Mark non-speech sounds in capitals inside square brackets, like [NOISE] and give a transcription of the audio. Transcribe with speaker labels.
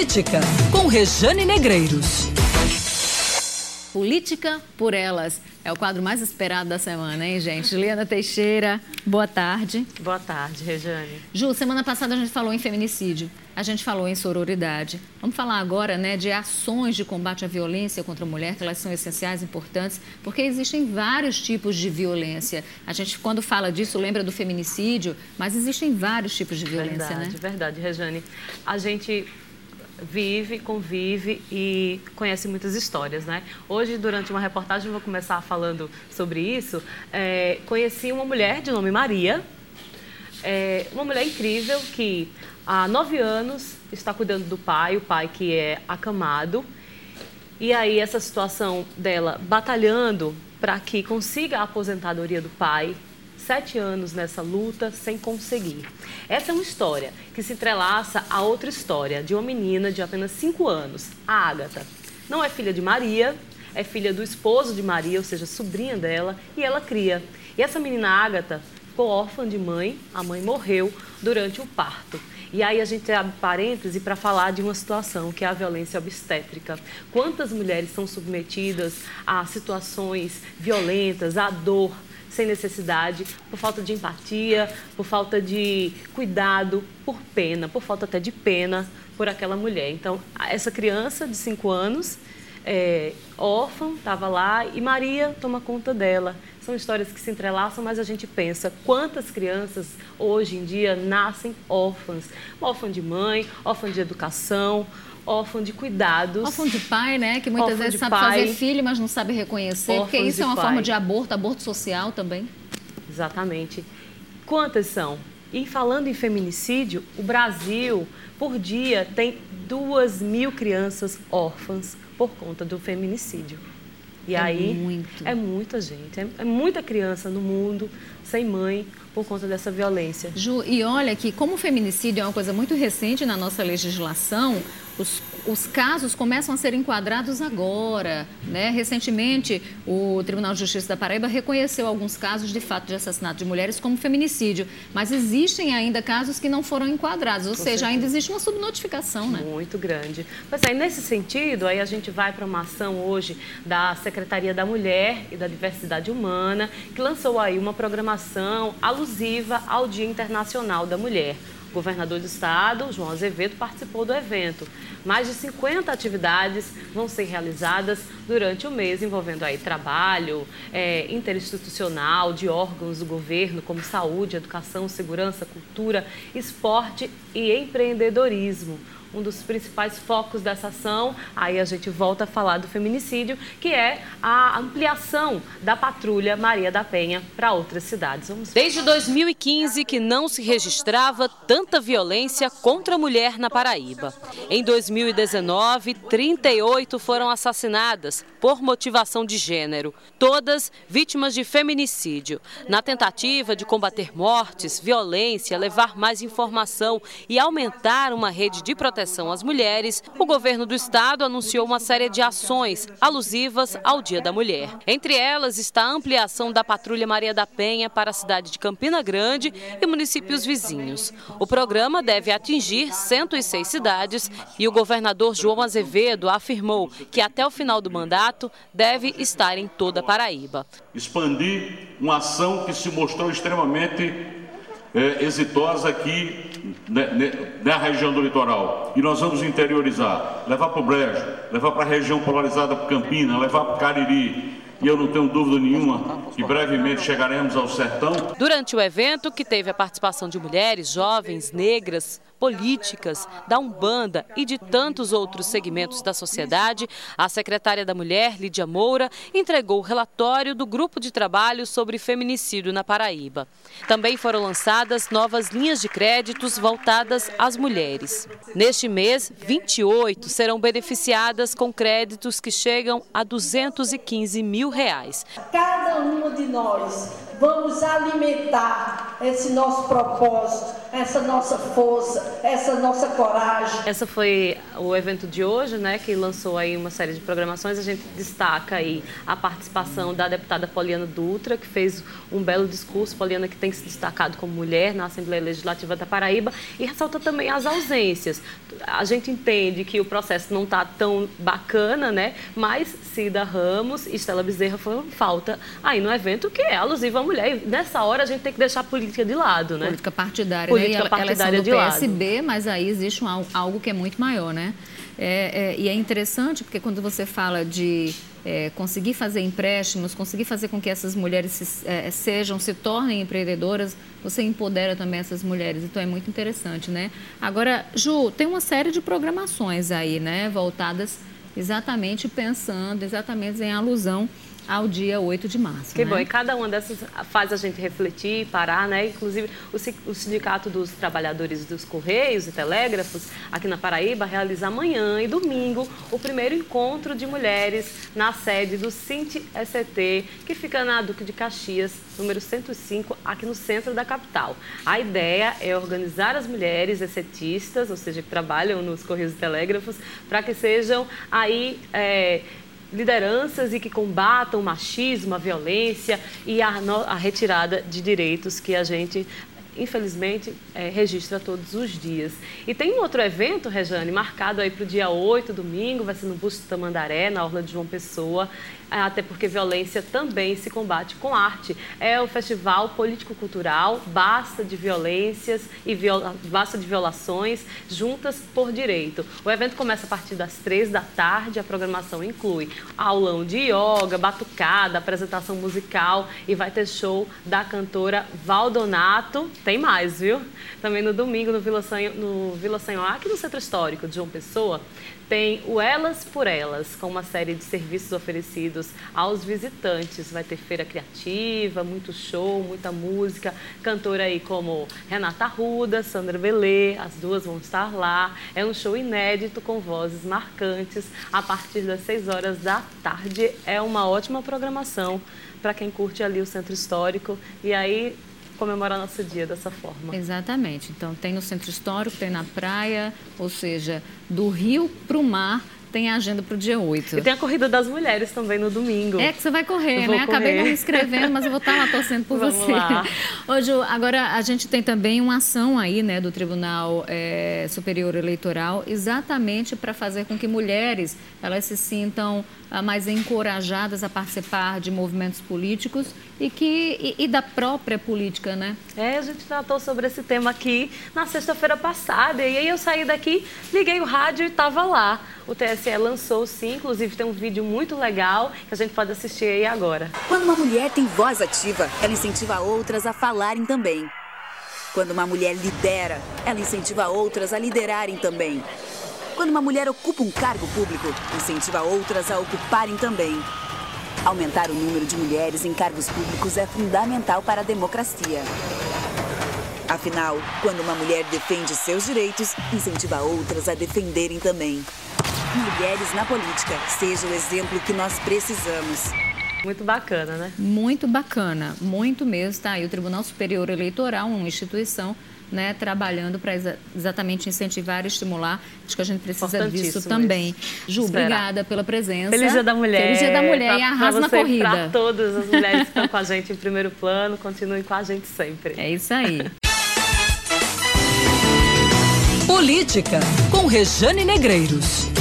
Speaker 1: Política, com Rejane Negreiros.
Speaker 2: Política por Elas. É o quadro mais esperado da semana, hein, gente? Juliana Teixeira, boa tarde.
Speaker 3: Boa tarde, Rejane.
Speaker 2: Ju, semana passada a gente falou em feminicídio, a gente falou em sororidade. Vamos falar agora né, de ações de combate à violência contra a mulher, que elas são essenciais, importantes, porque existem vários tipos de violência. A gente, quando fala disso, lembra do feminicídio, mas existem vários tipos de violência,
Speaker 3: verdade,
Speaker 2: né?
Speaker 3: Verdade, verdade, Rejane. A gente vive, convive e conhece muitas histórias, né? Hoje, durante uma reportagem, vou começar falando sobre isso. É, conheci uma mulher de nome Maria, é, uma mulher incrível que há nove anos está cuidando do pai, o pai que é acamado. E aí essa situação dela batalhando para que consiga a aposentadoria do pai, sete anos nessa luta sem conseguir. Essa é uma história que se entrelaça a outra história de uma menina de apenas cinco anos, a Ágata. Não é filha de Maria, é filha do esposo de Maria, ou seja, sobrinha dela, e ela cria. E essa menina Ágata ficou órfã de mãe, a mãe morreu durante o parto. E aí a gente abre parêntese para falar de uma situação que é a violência obstétrica. Quantas mulheres são submetidas a situações violentas, à dor, sem necessidade, por falta de empatia, por falta de cuidado, por pena, por falta até de pena por aquela mulher. Então, essa criança de 5 anos, é, órfã, estava lá e Maria toma conta dela. São histórias que se entrelaçam, mas a gente pensa quantas crianças hoje em dia nascem órfãs. Órfã de mãe, órfã de educação, órfão de cuidados.
Speaker 2: Órfão de pai, né? Que muitas vezes sabe pai, fazer filho, mas não sabe reconhecer. Porque isso é uma pai. forma de aborto, aborto social também.
Speaker 3: Exatamente. Quantas são? E falando em feminicídio, o Brasil, por dia, tem duas mil crianças órfãs por conta do feminicídio. E é aí muito. é muita gente, é, é muita criança no mundo sem mãe por conta dessa violência.
Speaker 2: Ju, e olha que como o feminicídio é uma coisa muito recente na nossa legislação, os, os casos começam a ser enquadrados agora. Né? Recentemente, o Tribunal de Justiça da Paraíba reconheceu alguns casos de fato de assassinato de mulheres como feminicídio, mas existem ainda casos que não foram enquadrados, ou Com seja, certeza. ainda existe uma subnotificação. Né?
Speaker 3: Muito grande. Mas aí, nesse sentido, aí a gente vai para uma ação hoje da Secretaria da Mulher e da Diversidade Humana, que lançou aí uma programação alusiva ao Dia Internacional da Mulher. Governador do estado, João Azevedo, participou do evento. Mais de 50 atividades vão ser realizadas durante o mês, envolvendo aí trabalho é, interinstitucional de órgãos do governo, como saúde, educação, segurança, cultura, esporte e empreendedorismo um dos principais focos dessa ação, aí a gente volta a falar do feminicídio, que é a ampliação da patrulha Maria da Penha para outras cidades.
Speaker 4: Vamos... Desde 2015 que não se registrava tanta violência contra a mulher na Paraíba. Em 2019, 38 foram assassinadas por motivação de gênero, todas vítimas de feminicídio. Na tentativa de combater mortes, violência, levar mais informação e aumentar uma rede de proteção proteção às mulheres, o governo do estado anunciou uma série de ações alusivas ao Dia da Mulher. Entre elas está a ampliação da Patrulha Maria da Penha para a cidade de Campina Grande e municípios vizinhos. O programa deve atingir 106 cidades e o governador João Azevedo afirmou que até o final do mandato deve estar em toda a Paraíba.
Speaker 5: Expandir uma ação que se mostrou extremamente é, exitosa aqui na região do litoral. E nós vamos interiorizar, levar para o Brejo, levar para a região polarizada para Campina, levar para o Cariri, e eu não tenho dúvida nenhuma que brevemente chegaremos ao sertão.
Speaker 4: Durante o evento, que teve a participação de mulheres, jovens, negras, políticas, da Umbanda e de tantos outros segmentos da sociedade, a secretária da Mulher, Lídia Moura, entregou o relatório do grupo de trabalho sobre feminicídio na Paraíba. Também foram lançadas novas linhas de créditos voltadas às mulheres. Neste mês, 28 serão beneficiadas com créditos que chegam a 215 mil reais.
Speaker 6: Cada uma de nós vamos alimentar esse nosso propósito, essa nossa força, essa nossa coragem.
Speaker 3: Essa foi o evento de hoje, né, que lançou aí uma série de programações. A gente destaca aí a participação da deputada Poliana Dutra, que fez um belo discurso. Poliana que tem se destacado como mulher na Assembleia Legislativa da Paraíba e ressalta também as ausências. A gente entende que o processo não está tão bacana, né, mas Cida Ramos e Estela Bezerra foram falta aí no evento que é alusivo à mulher. E nessa hora a gente tem que deixar a política de lado, né?
Speaker 2: Política partidária, política né? partidária elas são do de PSB, lado. mas aí existe um, algo que é muito maior, né? É, é, e é interessante porque quando você fala de é, conseguir fazer empréstimos, conseguir fazer com que essas mulheres se, é, sejam, se tornem empreendedoras, você empodera também essas mulheres. Então é muito interessante, né? Agora, Ju, tem uma série de programações aí, né? Voltadas exatamente pensando, exatamente em alusão ao dia 8 de março.
Speaker 3: Que
Speaker 2: né?
Speaker 3: bom, e cada uma dessas faz a gente refletir, parar, né? Inclusive, o Sindicato dos Trabalhadores dos Correios e Telégrafos, aqui na Paraíba, realiza amanhã e domingo o primeiro encontro de mulheres na sede do Cinti SET, que fica na Duque de Caxias, número 105, aqui no centro da capital. A ideia é organizar as mulheres excetistas, ou seja, que trabalham nos Correios e Telégrafos, para que sejam aí. É, lideranças e que combatam o machismo, a violência e a, a retirada de direitos que a gente infelizmente, é, registra todos os dias. E tem um outro evento, Rejane, marcado aí para o dia 8, domingo, vai ser no Busto Tamandaré, na Orla de João Pessoa, até porque violência também se combate com arte. É o Festival Político-Cultural Basta de Violências e viola, Basta de Violações Juntas por Direito. O evento começa a partir das três da tarde, a programação inclui aulão de yoga, batucada, apresentação musical e vai ter show da cantora Valdonato. Tem mais, viu? Também no domingo no Vila Sanho, no Vila Sanho aqui no Centro Histórico de João Pessoa, tem o Elas por Elas, com uma série de serviços oferecidos aos visitantes. Vai ter feira criativa, muito show, muita música. Cantora aí como Renata Ruda, Sandra Belê, as duas vão estar lá. É um show inédito com vozes marcantes a partir das 6 horas da tarde. É uma ótima programação para quem curte ali o Centro Histórico. E aí comemorar nosso dia dessa forma.
Speaker 2: Exatamente. Então, tem no Centro Histórico, tem na praia, ou seja, do rio para o mar tem a agenda para o dia 8.
Speaker 3: E tem a Corrida das Mulheres também no domingo.
Speaker 2: É que você vai correr, né? Correr. Acabei não me inscrevendo, mas eu vou estar lá torcendo por
Speaker 3: Vamos
Speaker 2: você.
Speaker 3: Lá.
Speaker 2: Hoje, agora a gente tem também uma ação aí, né, do Tribunal é, Superior Eleitoral, exatamente para fazer com que mulheres elas se sintam ah, mais encorajadas a participar de movimentos políticos e que e, e, da própria política, né?
Speaker 3: É, a gente tratou sobre esse tema aqui na sexta-feira passada e aí eu saí daqui, liguei o rádio e estava lá. O TSE lançou sim, inclusive tem um vídeo muito legal que a gente pode assistir aí agora.
Speaker 7: Quando uma mulher tem voz ativa, ela incentiva outras a falarem também. Quando uma mulher lidera, ela incentiva outras a liderarem também. Quando uma mulher ocupa um cargo público, incentiva outras a ocuparem também. Aumentar o número de mulheres em cargos públicos é fundamental para a democracia. Afinal, quando uma mulher defende seus direitos, incentiva outras a defenderem também. Mulheres na política. Seja o exemplo que nós precisamos.
Speaker 3: Muito bacana, né?
Speaker 2: Muito bacana, muito mesmo. Tá aí o Tribunal Superior Eleitoral, uma instituição né, trabalhando para exa exatamente incentivar e estimular. Acho que a gente precisa disso também. Ju, Esperar. obrigada pela presença.
Speaker 3: Feliz Dia da Mulher.
Speaker 2: Feliz Dia da Mulher pra, e arrasa na corrida.
Speaker 3: Para todas as mulheres que estão [LAUGHS] com a gente em primeiro plano, continuem com a gente sempre.
Speaker 2: É isso aí.
Speaker 1: Política, com Rejane Negreiros.